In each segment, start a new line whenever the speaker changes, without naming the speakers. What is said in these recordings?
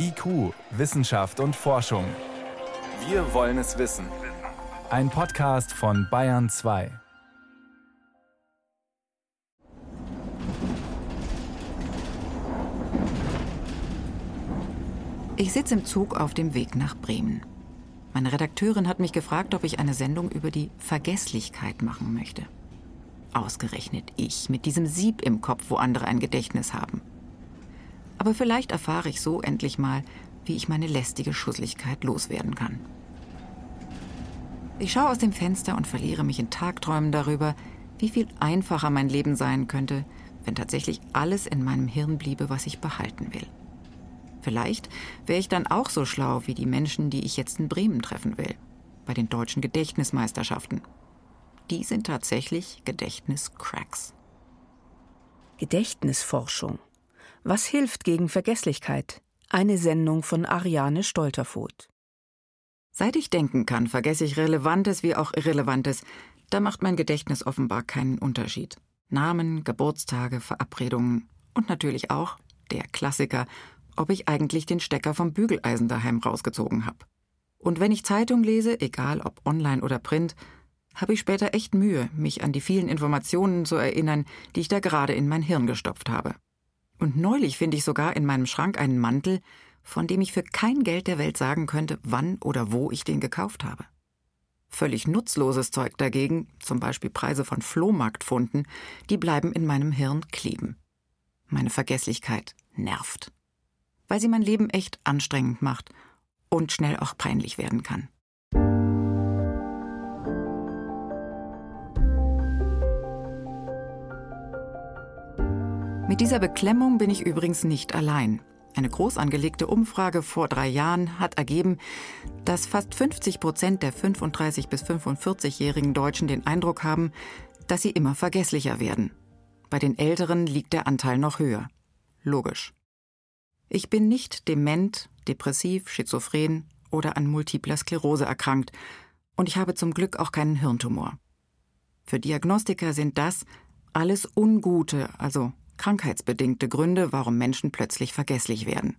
IQ, Wissenschaft und Forschung. Wir wollen es wissen. Ein Podcast von Bayern 2.
Ich sitze im Zug auf dem Weg nach Bremen. Meine Redakteurin hat mich gefragt, ob ich eine Sendung über die Vergesslichkeit machen möchte. Ausgerechnet ich mit diesem Sieb im Kopf, wo andere ein Gedächtnis haben. Aber vielleicht erfahre ich so endlich mal, wie ich meine lästige Schusseligkeit loswerden kann. Ich schaue aus dem Fenster und verliere mich in Tagträumen darüber, wie viel einfacher mein Leben sein könnte, wenn tatsächlich alles in meinem Hirn bliebe, was ich behalten will. Vielleicht wäre ich dann auch so schlau wie die Menschen, die ich jetzt in Bremen treffen will, bei den deutschen Gedächtnismeisterschaften. Die sind tatsächlich Gedächtniscracks.
Gedächtnisforschung. Was hilft gegen Vergesslichkeit? Eine Sendung von Ariane Stolterfoth.
Seit ich denken kann, vergesse ich Relevantes wie auch Irrelevantes. Da macht mein Gedächtnis offenbar keinen Unterschied. Namen, Geburtstage, Verabredungen und natürlich auch der Klassiker, ob ich eigentlich den Stecker vom Bügeleisen daheim rausgezogen habe. Und wenn ich Zeitung lese, egal ob online oder print, habe ich später echt Mühe, mich an die vielen Informationen zu erinnern, die ich da gerade in mein Hirn gestopft habe. Und neulich finde ich sogar in meinem Schrank einen Mantel, von dem ich für kein Geld der Welt sagen könnte, wann oder wo ich den gekauft habe. Völlig nutzloses Zeug dagegen, zum Beispiel Preise von Flohmarktfunden, die bleiben in meinem Hirn kleben. Meine Vergesslichkeit nervt. Weil sie mein Leben echt anstrengend macht und schnell auch peinlich werden kann. Mit dieser Beklemmung bin ich übrigens nicht allein. Eine groß angelegte Umfrage vor drei Jahren hat ergeben, dass fast 50 Prozent der 35 bis 45-jährigen Deutschen den Eindruck haben, dass sie immer vergesslicher werden. Bei den Älteren liegt der Anteil noch höher. Logisch. Ich bin nicht dement, depressiv, schizophren oder an multipler Sklerose erkrankt und ich habe zum Glück auch keinen Hirntumor. Für Diagnostiker sind das alles ungute, also krankheitsbedingte Gründe, warum Menschen plötzlich vergesslich werden.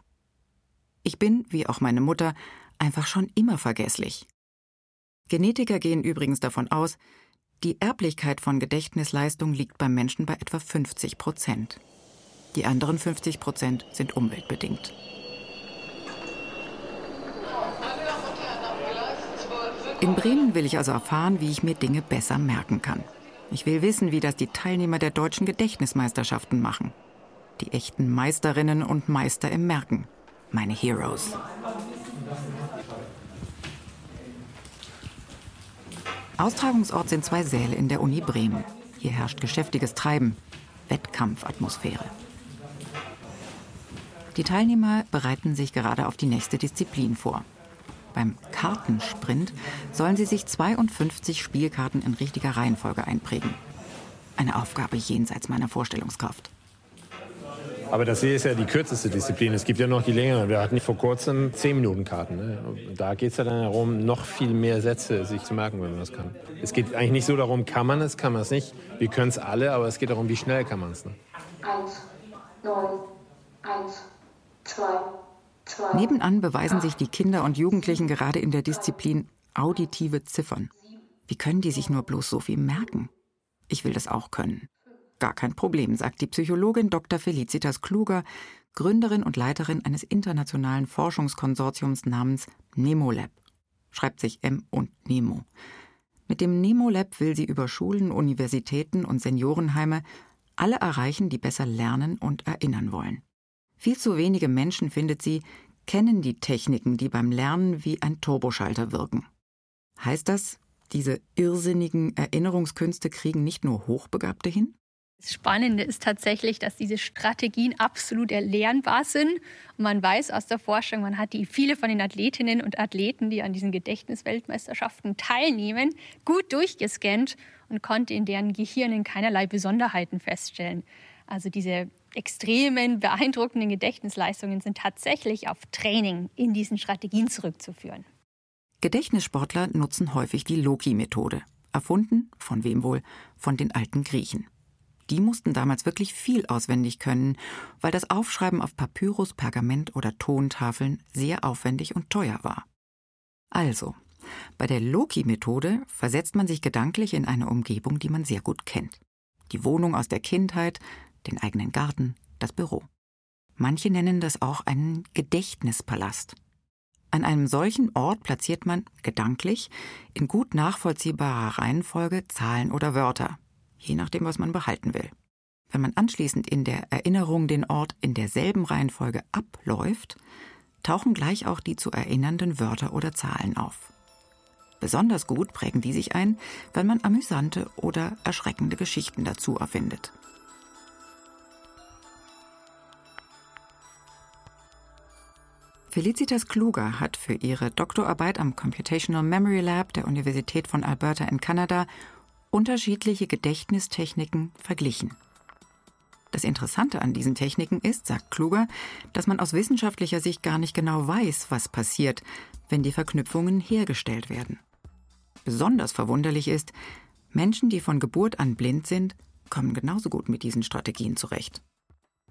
Ich bin, wie auch meine Mutter, einfach schon immer vergesslich. Genetiker gehen übrigens davon aus, die Erblichkeit von Gedächtnisleistung liegt beim Menschen bei etwa 50 Prozent. Die anderen 50 Prozent sind umweltbedingt. In Bremen will ich also erfahren, wie ich mir Dinge besser merken kann. Ich will wissen, wie das die Teilnehmer der deutschen Gedächtnismeisterschaften machen. Die echten Meisterinnen und Meister im Merken. Meine Heroes. Austragungsort sind zwei Säle in der Uni Bremen. Hier herrscht geschäftiges Treiben, Wettkampfatmosphäre. Die Teilnehmer bereiten sich gerade auf die nächste Disziplin vor. Beim Kartensprint sollen sie sich 52 Spielkarten in richtiger Reihenfolge einprägen. Eine Aufgabe jenseits meiner Vorstellungskraft.
Aber das hier ist ja die kürzeste Disziplin. Es gibt ja noch die längeren. Wir hatten vor kurzem 10 Minuten Karten. Ne? Da geht es ja dann darum, noch viel mehr Sätze sich zu merken, wenn man das kann. Es geht eigentlich nicht so darum, kann man es, kann man es nicht. Wir können es alle, aber es geht darum, wie schnell kann man es. Ne? Eins,
neun, eins, zwei, Nebenan beweisen sich die Kinder und Jugendlichen gerade in der Disziplin auditive Ziffern. Wie können die sich nur bloß so viel merken? Ich will das auch können. Gar kein Problem, sagt die Psychologin Dr. Felicitas Kluger, Gründerin und Leiterin eines internationalen Forschungskonsortiums namens NemoLab. Schreibt sich M und Nemo. Mit dem NemoLab will sie über Schulen, Universitäten und Seniorenheime alle erreichen, die besser lernen und erinnern wollen. Viel zu wenige Menschen, findet sie, kennen die Techniken, die beim Lernen wie ein Turboschalter wirken. Heißt das, diese irrsinnigen Erinnerungskünste kriegen nicht nur Hochbegabte hin?
Das Spannende ist tatsächlich, dass diese Strategien absolut erlernbar sind. Und man weiß aus der Forschung, man hat die viele von den Athletinnen und Athleten, die an diesen Gedächtnisweltmeisterschaften teilnehmen, gut durchgescannt und konnte in deren Gehirnen keinerlei Besonderheiten feststellen. Also diese extremen, beeindruckenden Gedächtnisleistungen sind tatsächlich auf Training in diesen Strategien zurückzuführen.
Gedächtnissportler nutzen häufig die Loki-Methode, erfunden, von wem wohl, von den alten Griechen. Die mussten damals wirklich viel auswendig können, weil das Aufschreiben auf Papyrus, Pergament oder Tontafeln sehr aufwendig und teuer war. Also, bei der Loki-Methode versetzt man sich gedanklich in eine Umgebung, die man sehr gut kennt. Die Wohnung aus der Kindheit, den eigenen Garten, das Büro. Manche nennen das auch einen Gedächtnispalast. An einem solchen Ort platziert man gedanklich in gut nachvollziehbarer Reihenfolge Zahlen oder Wörter, je nachdem, was man behalten will. Wenn man anschließend in der Erinnerung den Ort in derselben Reihenfolge abläuft, tauchen gleich auch die zu erinnernden Wörter oder Zahlen auf. Besonders gut prägen die sich ein, wenn man amüsante oder erschreckende Geschichten dazu erfindet. Felicitas Kluger hat für ihre Doktorarbeit am Computational Memory Lab der Universität von Alberta in Kanada unterschiedliche Gedächtnistechniken verglichen. Das Interessante an diesen Techniken ist, sagt Kluger, dass man aus wissenschaftlicher Sicht gar nicht genau weiß, was passiert, wenn die Verknüpfungen hergestellt werden. Besonders verwunderlich ist, Menschen, die von Geburt an blind sind, kommen genauso gut mit diesen Strategien zurecht.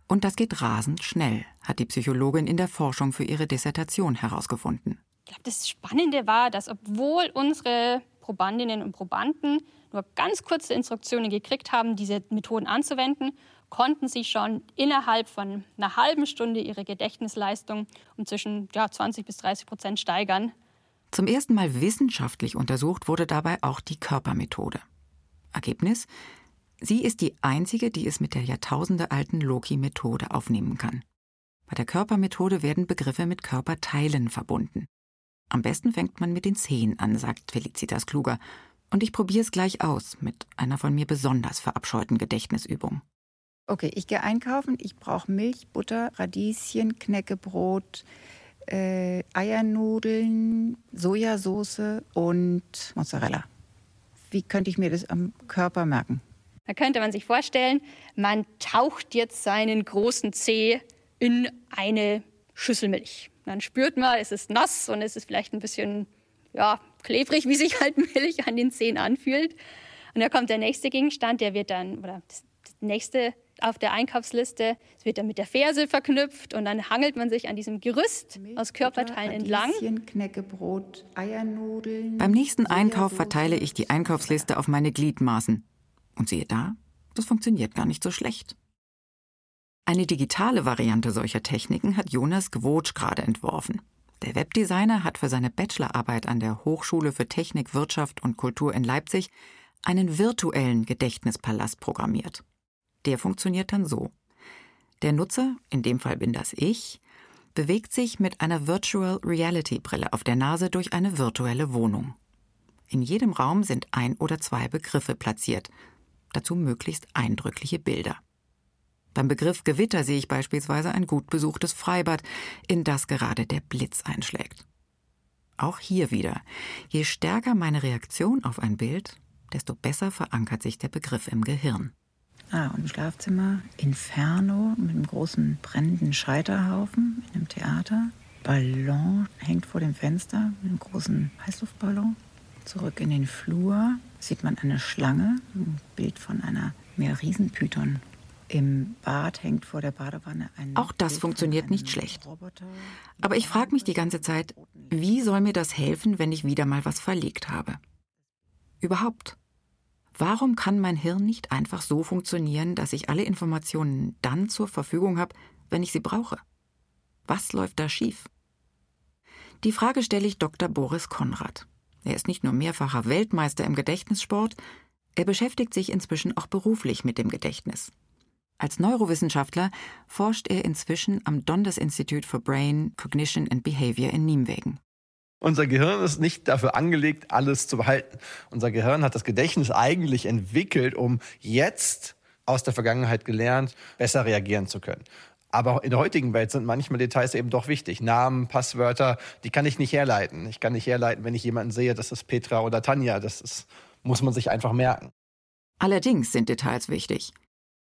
Und das geht rasend schnell, hat die Psychologin in der Forschung für ihre Dissertation herausgefunden.
Ich glaube, das Spannende war, dass obwohl unsere Probandinnen und Probanden nur ganz kurze Instruktionen gekriegt haben, diese Methoden anzuwenden, konnten sie schon innerhalb von einer halben Stunde ihre Gedächtnisleistung um zwischen ja, 20 bis 30 Prozent steigern.
Zum ersten Mal wissenschaftlich untersucht wurde dabei auch die Körpermethode. Ergebnis? Sie ist die einzige, die es mit der jahrtausendealten Loki-Methode aufnehmen kann. Bei der Körpermethode werden Begriffe mit Körperteilen verbunden. Am besten fängt man mit den Zehen an, sagt Felicitas Kluger. Und ich probiere es gleich aus mit einer von mir besonders verabscheuten Gedächtnisübung.
Okay, ich gehe einkaufen. Ich brauche Milch, Butter, Radieschen, Knäckebrot, äh, Eiernudeln, Sojasauce und Mozzarella. Wie könnte ich mir das am Körper merken?
Da könnte man sich vorstellen, man taucht jetzt seinen großen Zeh in eine Schüssel Milch. Dann spürt man, es ist nass und es ist vielleicht ein bisschen ja, klebrig, wie sich halt Milch an den Zehen anfühlt. Und da kommt der nächste Gegenstand, der wird dann, oder das nächste auf der Einkaufsliste, es wird dann mit der Ferse verknüpft und dann hangelt man sich an diesem Gerüst aus Körperteilen entlang.
Knäckebrot, Eiernudeln.
Beim nächsten Einkauf verteile ich die Einkaufsliste auf meine Gliedmaßen. Und siehe da, das funktioniert gar nicht so schlecht. Eine digitale Variante solcher Techniken hat Jonas Gwotsch gerade entworfen. Der Webdesigner hat für seine Bachelorarbeit an der Hochschule für Technik, Wirtschaft und Kultur in Leipzig einen virtuellen Gedächtnispalast programmiert. Der funktioniert dann so. Der Nutzer, in dem Fall bin das ich, bewegt sich mit einer Virtual Reality Brille auf der Nase durch eine virtuelle Wohnung. In jedem Raum sind ein oder zwei Begriffe platziert, dazu möglichst eindrückliche Bilder. Beim Begriff Gewitter sehe ich beispielsweise ein gut besuchtes Freibad, in das gerade der Blitz einschlägt. Auch hier wieder, je stärker meine Reaktion auf ein Bild, desto besser verankert sich der Begriff im Gehirn.
Ah, und im Schlafzimmer Inferno mit einem großen brennenden Scheiterhaufen in einem Theater. Ballon hängt vor dem Fenster mit einem großen Heißluftballon. Zurück in den Flur sieht man eine Schlange, ein Bild von einer mehr Riesenpython. Im Bad hängt vor der Badewanne ein.
Auch das
Bild
funktioniert nicht schlecht. Aber ich frage mich die ganze Zeit, wie soll mir das helfen, wenn ich wieder mal was verlegt habe? Überhaupt. Warum kann mein Hirn nicht einfach so funktionieren, dass ich alle Informationen dann zur Verfügung habe, wenn ich sie brauche? Was läuft da schief? Die Frage stelle ich Dr. Boris Konrad. Er ist nicht nur mehrfacher Weltmeister im Gedächtnissport, er beschäftigt sich inzwischen auch beruflich mit dem Gedächtnis. Als Neurowissenschaftler forscht er inzwischen am Dundas Institute for Brain, Cognition and Behavior in Nijmegen.
Unser Gehirn ist nicht dafür angelegt, alles zu behalten. Unser Gehirn hat das Gedächtnis eigentlich entwickelt, um jetzt aus der Vergangenheit gelernt, besser reagieren zu können. Aber in der heutigen Welt sind manchmal Details eben doch wichtig. Namen, Passwörter, die kann ich nicht herleiten. Ich kann nicht herleiten, wenn ich jemanden sehe, das ist Petra oder Tanja. Das ist, muss man sich einfach merken.
Allerdings sind Details wichtig.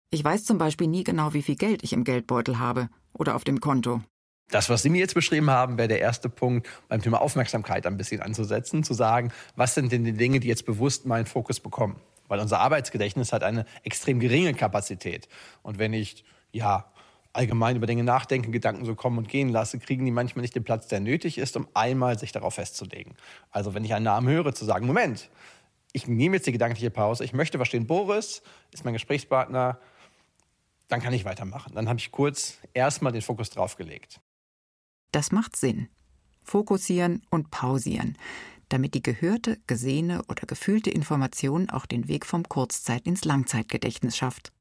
Ich weiß zum Beispiel nie genau, wie viel Geld ich im Geldbeutel habe oder auf dem Konto.
Das, was Sie mir jetzt beschrieben haben, wäre der erste Punkt, beim Thema Aufmerksamkeit ein bisschen anzusetzen, zu sagen, was sind denn die Dinge, die jetzt bewusst meinen Fokus bekommen? weil unser Arbeitsgedächtnis hat eine extrem geringe Kapazität. Und wenn ich ja allgemein über Dinge nachdenke, Gedanken so kommen und gehen lasse, kriegen die manchmal nicht den Platz, der nötig ist, um einmal sich darauf festzulegen. Also wenn ich einen Namen höre, zu sagen, Moment, ich nehme jetzt die gedankliche Pause, ich möchte verstehen, Boris ist mein Gesprächspartner, dann kann ich weitermachen. Dann habe ich kurz erstmal den Fokus drauf gelegt.
Das macht Sinn. Fokussieren und pausieren, damit die gehörte, gesehene oder gefühlte Information auch den Weg vom Kurzzeit- ins Langzeitgedächtnis schafft.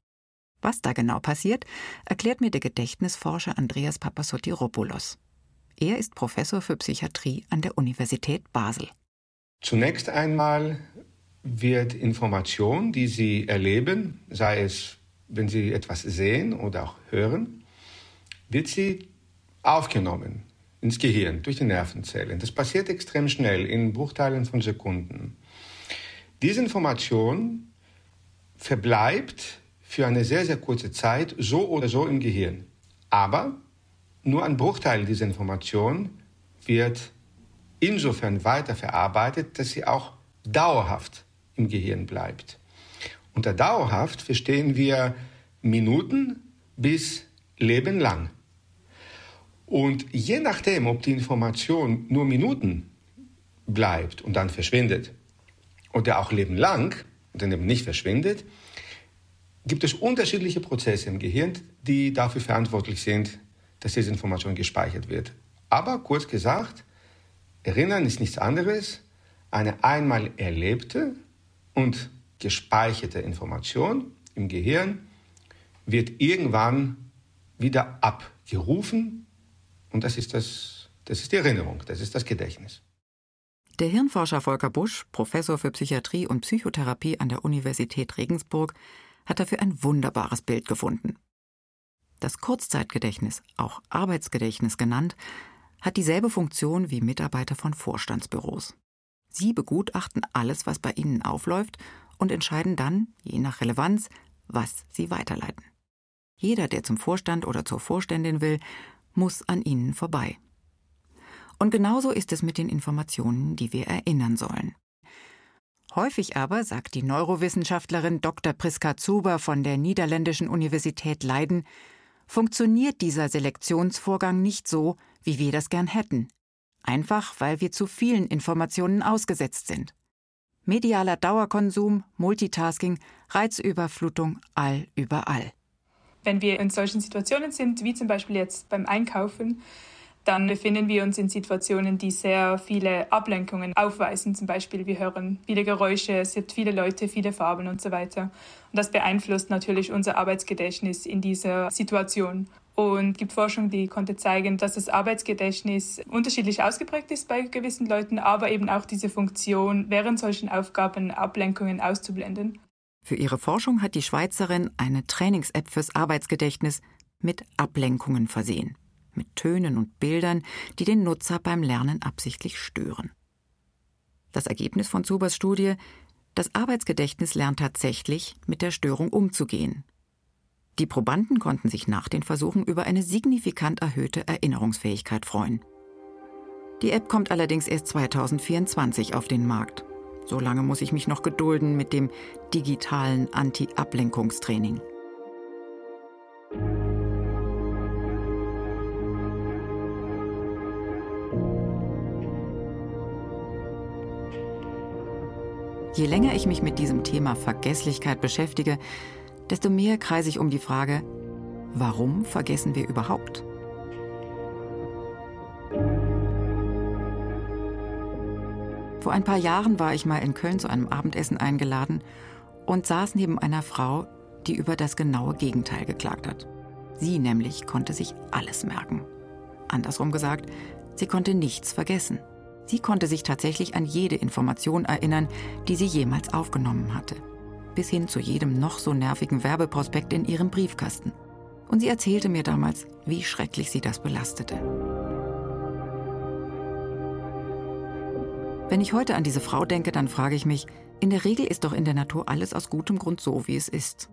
Was da genau passiert, erklärt mir der Gedächtnisforscher Andreas Papasotiropoulos. Er ist Professor für Psychiatrie an der Universität Basel.
Zunächst einmal wird Information, die Sie erleben, sei es, wenn Sie etwas sehen oder auch hören, wird sie aufgenommen ins Gehirn durch die Nervenzellen. Das passiert extrem schnell, in Bruchteilen von Sekunden. Diese Information verbleibt für eine sehr, sehr kurze Zeit so oder so im Gehirn. Aber nur ein Bruchteil dieser Information wird insofern weiterverarbeitet, dass sie auch dauerhaft im Gehirn bleibt. Unter dauerhaft verstehen wir Minuten bis Leben lang. Und je nachdem, ob die Information nur Minuten bleibt und dann verschwindet oder auch Leben lang und dann eben nicht verschwindet, gibt es unterschiedliche Prozesse im Gehirn, die dafür verantwortlich sind, dass diese Information gespeichert wird. Aber kurz gesagt, Erinnern ist nichts anderes, eine einmal erlebte und gespeicherte Information im Gehirn wird irgendwann wieder abgerufen und das ist, das, das ist die Erinnerung, das ist das Gedächtnis.
Der Hirnforscher Volker Busch, Professor für Psychiatrie und Psychotherapie an der Universität Regensburg, hat dafür ein wunderbares Bild gefunden. Das Kurzzeitgedächtnis, auch Arbeitsgedächtnis genannt, hat dieselbe Funktion wie Mitarbeiter von Vorstandsbüros. Sie begutachten alles, was bei ihnen aufläuft und entscheiden dann, je nach Relevanz, was sie weiterleiten. Jeder, der zum Vorstand oder zur Vorständin will, muss an ihnen vorbei. Und genauso ist es mit den Informationen, die wir erinnern sollen. Häufig aber, sagt die Neurowissenschaftlerin Dr. Priska Zuber von der Niederländischen Universität Leiden, funktioniert dieser Selektionsvorgang nicht so, wie wir das gern hätten. Einfach weil wir zu vielen Informationen ausgesetzt sind. Medialer Dauerkonsum, Multitasking, Reizüberflutung all überall.
Wenn wir in solchen Situationen sind, wie zum Beispiel jetzt beim Einkaufen, dann befinden wir uns in Situationen, die sehr viele Ablenkungen aufweisen. Zum Beispiel, wir hören viele Geräusche, es gibt viele Leute, viele Farben und so weiter. Und das beeinflusst natürlich unser Arbeitsgedächtnis in dieser Situation. Und es gibt Forschung, die konnte zeigen, dass das Arbeitsgedächtnis unterschiedlich ausgeprägt ist bei gewissen Leuten, aber eben auch diese Funktion, während solchen Aufgaben Ablenkungen auszublenden.
Für ihre Forschung hat die Schweizerin eine Trainings-App fürs Arbeitsgedächtnis mit Ablenkungen versehen mit Tönen und Bildern, die den Nutzer beim Lernen absichtlich stören. Das Ergebnis von Zubers Studie das Arbeitsgedächtnis lernt tatsächlich, mit der Störung umzugehen. Die Probanden konnten sich nach den Versuchen über eine signifikant erhöhte Erinnerungsfähigkeit freuen. Die App kommt allerdings erst 2024 auf den Markt. So lange muss ich mich noch gedulden mit dem digitalen Anti-Ablenkungstraining. Je länger ich mich mit diesem Thema Vergesslichkeit beschäftige, desto mehr kreise ich um die Frage, warum vergessen wir überhaupt? Vor ein paar Jahren war ich mal in Köln zu einem Abendessen eingeladen und saß neben einer Frau, die über das genaue Gegenteil geklagt hat. Sie nämlich konnte sich alles merken. Andersrum gesagt, sie konnte nichts vergessen. Sie konnte sich tatsächlich an jede Information erinnern, die sie jemals aufgenommen hatte. Bis hin zu jedem noch so nervigen Werbeprospekt in ihrem Briefkasten. Und sie erzählte mir damals, wie schrecklich sie das belastete. Wenn ich heute an diese Frau denke, dann frage ich mich, in der Regel ist doch in der Natur alles aus gutem Grund so, wie es ist.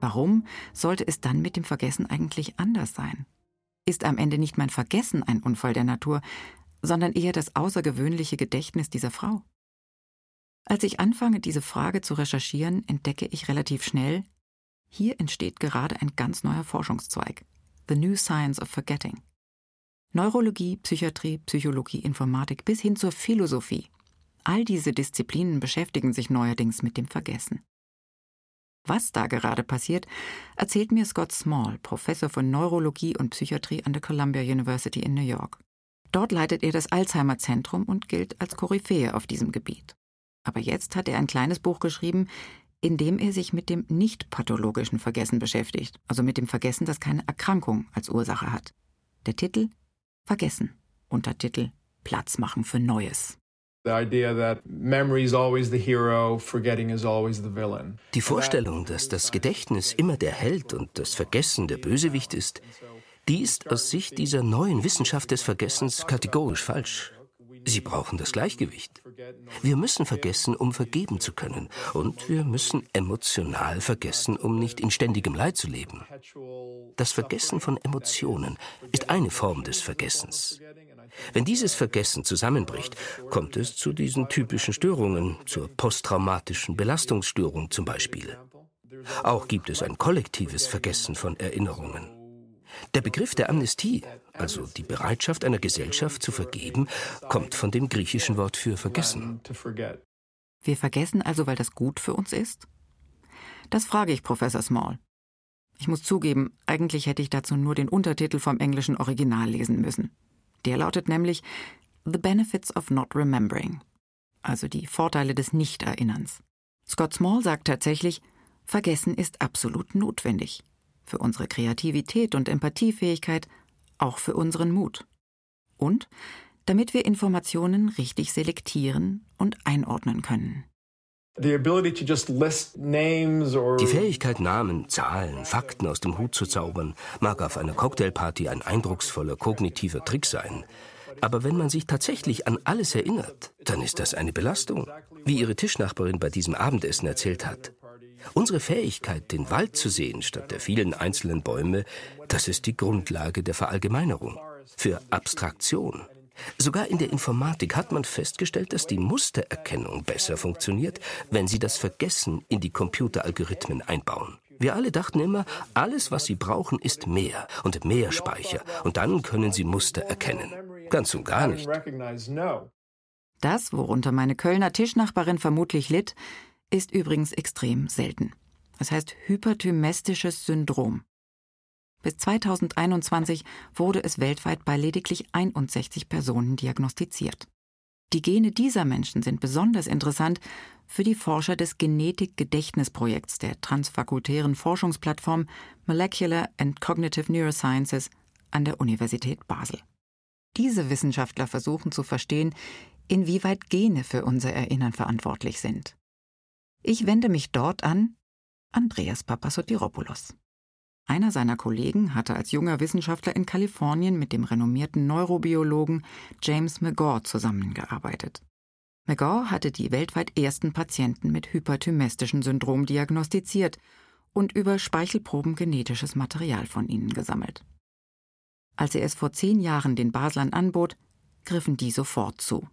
Warum sollte es dann mit dem Vergessen eigentlich anders sein? Ist am Ende nicht mein Vergessen ein Unfall der Natur, sondern eher das außergewöhnliche Gedächtnis dieser Frau. Als ich anfange, diese Frage zu recherchieren, entdecke ich relativ schnell, hier entsteht gerade ein ganz neuer Forschungszweig. The New Science of Forgetting. Neurologie, Psychiatrie, Psychologie, Informatik bis hin zur Philosophie. All diese Disziplinen beschäftigen sich neuerdings mit dem Vergessen. Was da gerade passiert, erzählt mir Scott Small, Professor von Neurologie und Psychiatrie an der Columbia University in New York. Dort leitet er das Alzheimer Zentrum und gilt als Koryphäe auf diesem Gebiet. Aber jetzt hat er ein kleines Buch geschrieben, in dem er sich mit dem nicht pathologischen Vergessen beschäftigt, also mit dem Vergessen, das keine Erkrankung als Ursache hat. Der Titel Vergessen, Untertitel Platz machen für Neues.
Die Vorstellung, dass das Gedächtnis immer der Held und das Vergessen der Bösewicht ist, die ist aus Sicht dieser neuen Wissenschaft des Vergessens kategorisch falsch. Sie brauchen das Gleichgewicht. Wir müssen vergessen, um vergeben zu können. Und wir müssen emotional vergessen, um nicht in ständigem Leid zu leben. Das Vergessen von Emotionen ist eine Form des Vergessens. Wenn dieses Vergessen zusammenbricht, kommt es zu diesen typischen Störungen, zur posttraumatischen Belastungsstörung zum Beispiel. Auch gibt es ein kollektives Vergessen von Erinnerungen. Der Begriff der Amnestie, also die Bereitschaft einer Gesellschaft zu vergeben, kommt von dem griechischen Wort für vergessen.
Wir vergessen also, weil das gut für uns ist? Das frage ich Professor Small. Ich muss zugeben, eigentlich hätte ich dazu nur den Untertitel vom englischen Original lesen müssen. Der lautet nämlich The Benefits of Not Remembering, also die Vorteile des Nichterinnerns. Scott Small sagt tatsächlich, Vergessen ist absolut notwendig. Für unsere Kreativität und Empathiefähigkeit, auch für unseren Mut. Und damit wir Informationen richtig selektieren und einordnen können.
Die Fähigkeit, Namen, Zahlen, Fakten aus dem Hut zu zaubern, mag auf einer Cocktailparty ein eindrucksvoller kognitiver Trick sein. Aber wenn man sich tatsächlich an alles erinnert, dann ist das eine Belastung. Wie ihre Tischnachbarin bei diesem Abendessen erzählt hat. Unsere Fähigkeit, den Wald zu sehen statt der vielen einzelnen Bäume, das ist die Grundlage der Verallgemeinerung. Für Abstraktion. Sogar in der Informatik hat man festgestellt, dass die Mustererkennung besser funktioniert, wenn Sie das Vergessen in die Computeralgorithmen einbauen. Wir alle dachten immer, alles, was Sie brauchen, ist mehr und mehr Speicher, und dann können Sie Muster erkennen. Ganz und gar nicht.
Das, worunter meine Kölner Tischnachbarin vermutlich litt, ist übrigens extrem selten. Es heißt hyperthymestisches Syndrom. Bis 2021 wurde es weltweit bei lediglich 61 Personen diagnostiziert. Die Gene dieser Menschen sind besonders interessant für die Forscher des Genetik-Gedächtnisprojekts der transfakultären Forschungsplattform Molecular and Cognitive Neurosciences an der Universität Basel. Diese Wissenschaftler versuchen zu verstehen, inwieweit Gene für unser Erinnern verantwortlich sind. Ich wende mich dort an Andreas Papasotiropoulos. Einer seiner Kollegen hatte als junger Wissenschaftler in Kalifornien mit dem renommierten Neurobiologen James McGaw zusammengearbeitet. McGaw hatte die weltweit ersten Patienten mit hyperthymestischen Syndrom diagnostiziert und über Speichelproben genetisches Material von ihnen gesammelt. Als er es vor zehn Jahren den Baslern anbot, griffen die sofort zu.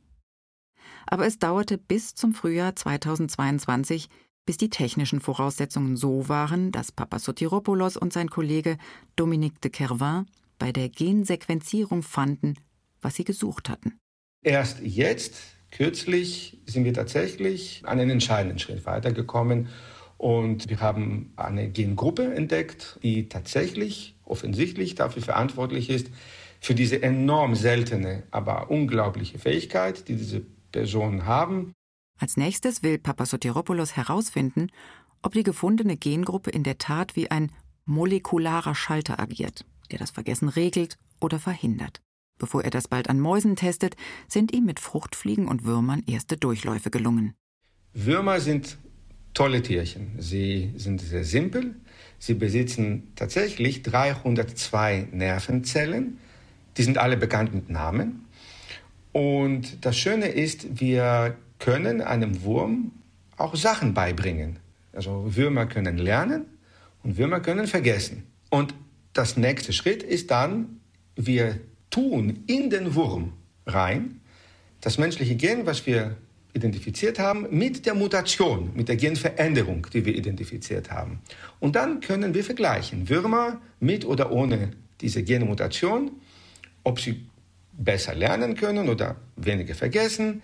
Aber es dauerte bis zum Frühjahr 2022, bis die technischen Voraussetzungen so waren, dass Papasotiropoulos und sein Kollege Dominique de Kervin bei der Gensequenzierung fanden, was sie gesucht hatten.
Erst jetzt, kürzlich, sind wir tatsächlich einen entscheidenden Schritt weitergekommen und wir haben eine Gengruppe entdeckt, die tatsächlich offensichtlich dafür verantwortlich ist, für diese enorm seltene, aber unglaubliche Fähigkeit, die diese Personen haben,
als nächstes will Papasotiropoulos herausfinden, ob die gefundene Gengruppe in der Tat wie ein molekularer Schalter agiert, der das Vergessen regelt oder verhindert. Bevor er das bald an Mäusen testet, sind ihm mit Fruchtfliegen und Würmern erste Durchläufe gelungen.
Würmer sind tolle Tierchen. Sie sind sehr simpel. Sie besitzen tatsächlich 302 Nervenzellen. Die sind alle bekannt mit Namen. Und das Schöne ist, wir können einem Wurm auch Sachen beibringen. Also Würmer können lernen und Würmer können vergessen. Und das nächste Schritt ist dann, wir tun in den Wurm rein das menschliche Gen, was wir identifiziert haben mit der Mutation, mit der Genveränderung, die wir identifiziert haben. Und dann können wir vergleichen, Würmer mit oder ohne diese Genmutation, ob sie besser lernen können oder weniger vergessen.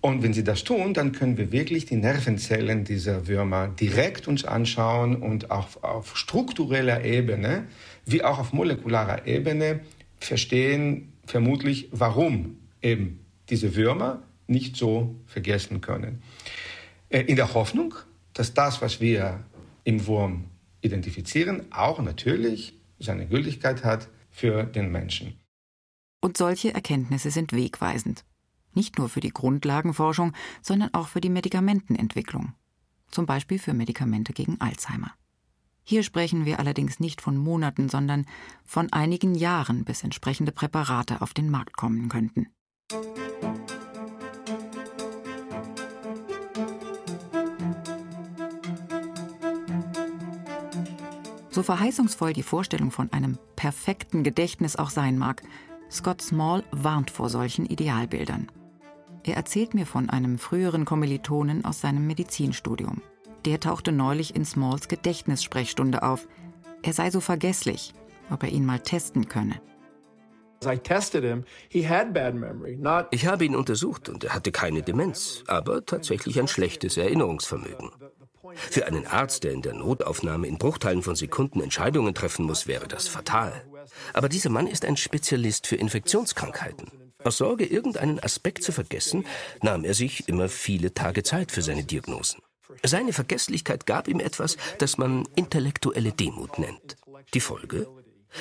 Und wenn sie das tun, dann können wir wirklich die Nervenzellen dieser Würmer direkt uns anschauen und auch auf struktureller Ebene wie auch auf molekularer Ebene verstehen vermutlich, warum eben diese Würmer nicht so vergessen können. Äh, in der Hoffnung, dass das, was wir im Wurm identifizieren, auch natürlich seine Gültigkeit hat für den Menschen.
Und solche Erkenntnisse sind wegweisend. Nicht nur für die Grundlagenforschung, sondern auch für die Medikamentenentwicklung. Zum Beispiel für Medikamente gegen Alzheimer. Hier sprechen wir allerdings nicht von Monaten, sondern von einigen Jahren, bis entsprechende Präparate auf den Markt kommen könnten. So verheißungsvoll die Vorstellung von einem perfekten Gedächtnis auch sein mag, Scott Small warnt vor solchen Idealbildern. Er erzählt mir von einem früheren Kommilitonen aus seinem Medizinstudium. Der tauchte neulich in Smalls Gedächtnissprechstunde auf. Er sei so vergesslich, ob er ihn mal testen könne.
Ich habe ihn untersucht und er hatte keine Demenz, aber tatsächlich ein schlechtes Erinnerungsvermögen. Für einen Arzt, der in der Notaufnahme in Bruchteilen von Sekunden Entscheidungen treffen muss, wäre das fatal. Aber dieser Mann ist ein Spezialist für Infektionskrankheiten. Aus Sorge, irgendeinen Aspekt zu vergessen, nahm er sich immer viele Tage Zeit für seine Diagnosen. Seine Vergesslichkeit gab ihm etwas, das man intellektuelle Demut nennt. Die Folge?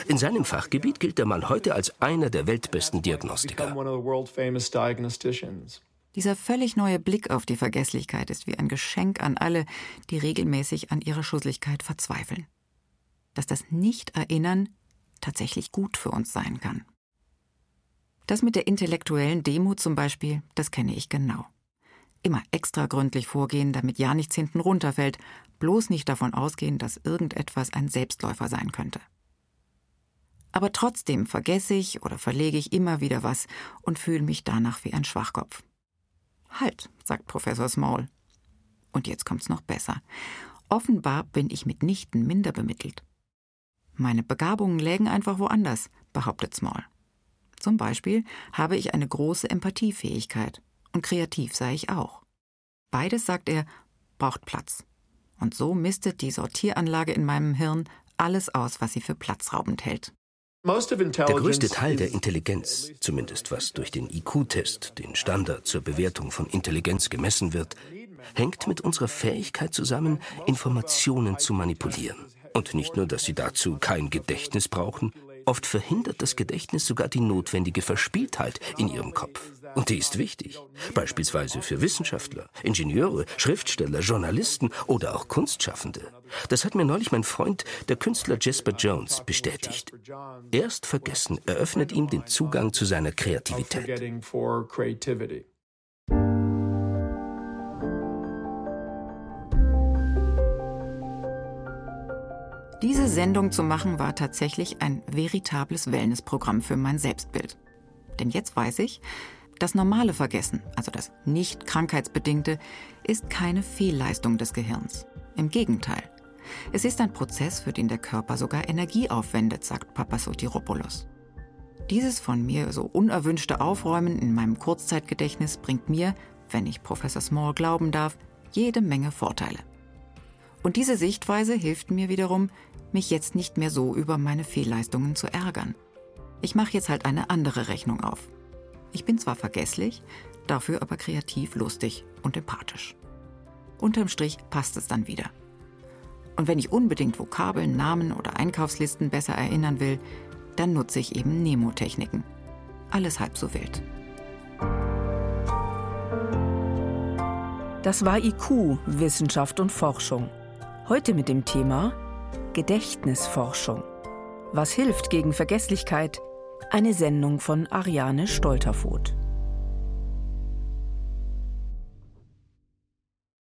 In seinem Fachgebiet gilt der Mann heute als einer der weltbesten Diagnostiker.
Dieser völlig neue Blick auf die Vergesslichkeit ist wie ein Geschenk an alle, die regelmäßig an ihrer Schusseligkeit verzweifeln. Dass das Nicht-Erinnern tatsächlich gut für uns sein kann. Das mit der intellektuellen Demut zum Beispiel, das kenne ich genau. Immer extra gründlich vorgehen, damit ja nichts hinten runterfällt, bloß nicht davon ausgehen, dass irgendetwas ein Selbstläufer sein könnte. Aber trotzdem vergesse ich oder verlege ich immer wieder was und fühle mich danach wie ein Schwachkopf. Halt, sagt Professor Small. Und jetzt kommt's noch besser. Offenbar bin ich mitnichten minder bemittelt. Meine Begabungen lägen einfach woanders, behauptet Small. Zum Beispiel habe ich eine große Empathiefähigkeit und kreativ sei ich auch. Beides, sagt er, braucht Platz. Und so mistet die Sortieranlage in meinem Hirn alles aus, was sie für platzraubend hält.
Der größte Teil der Intelligenz, zumindest was durch den IQ-Test, den Standard zur Bewertung von Intelligenz gemessen wird, hängt mit unserer Fähigkeit zusammen, Informationen zu manipulieren. Und nicht nur, dass sie dazu kein Gedächtnis brauchen, oft verhindert das Gedächtnis sogar die notwendige Verspieltheit in ihrem Kopf. Und die ist wichtig. Beispielsweise für Wissenschaftler, Ingenieure, Schriftsteller, Journalisten oder auch Kunstschaffende. Das hat mir neulich mein Freund, der Künstler Jasper Jones, bestätigt. Erst Vergessen eröffnet ihm den Zugang zu seiner Kreativität.
Sendung zu machen war tatsächlich ein veritables Wellnessprogramm für mein Selbstbild. Denn jetzt weiß ich, das normale Vergessen, also das nicht krankheitsbedingte, ist keine Fehlleistung des Gehirns. Im Gegenteil. Es ist ein Prozess, für den der Körper sogar Energie aufwendet, sagt Papasotiropoulos. Dieses von mir so unerwünschte Aufräumen in meinem Kurzzeitgedächtnis bringt mir, wenn ich Professor Small glauben darf, jede Menge Vorteile. Und diese Sichtweise hilft mir wiederum, mich jetzt nicht mehr so über meine Fehlleistungen zu ärgern. Ich mache jetzt halt eine andere Rechnung auf. Ich bin zwar vergesslich, dafür aber kreativ, lustig und empathisch. Unterm Strich passt es dann wieder. Und wenn ich unbedingt Vokabeln, Namen oder Einkaufslisten besser erinnern will, dann nutze ich eben Nemotechniken. Alles halb so wild.
Das war IQ, Wissenschaft und Forschung. Heute mit dem Thema Gedächtnisforschung. Was hilft gegen Vergesslichkeit? Eine Sendung von Ariane Stolterfoth.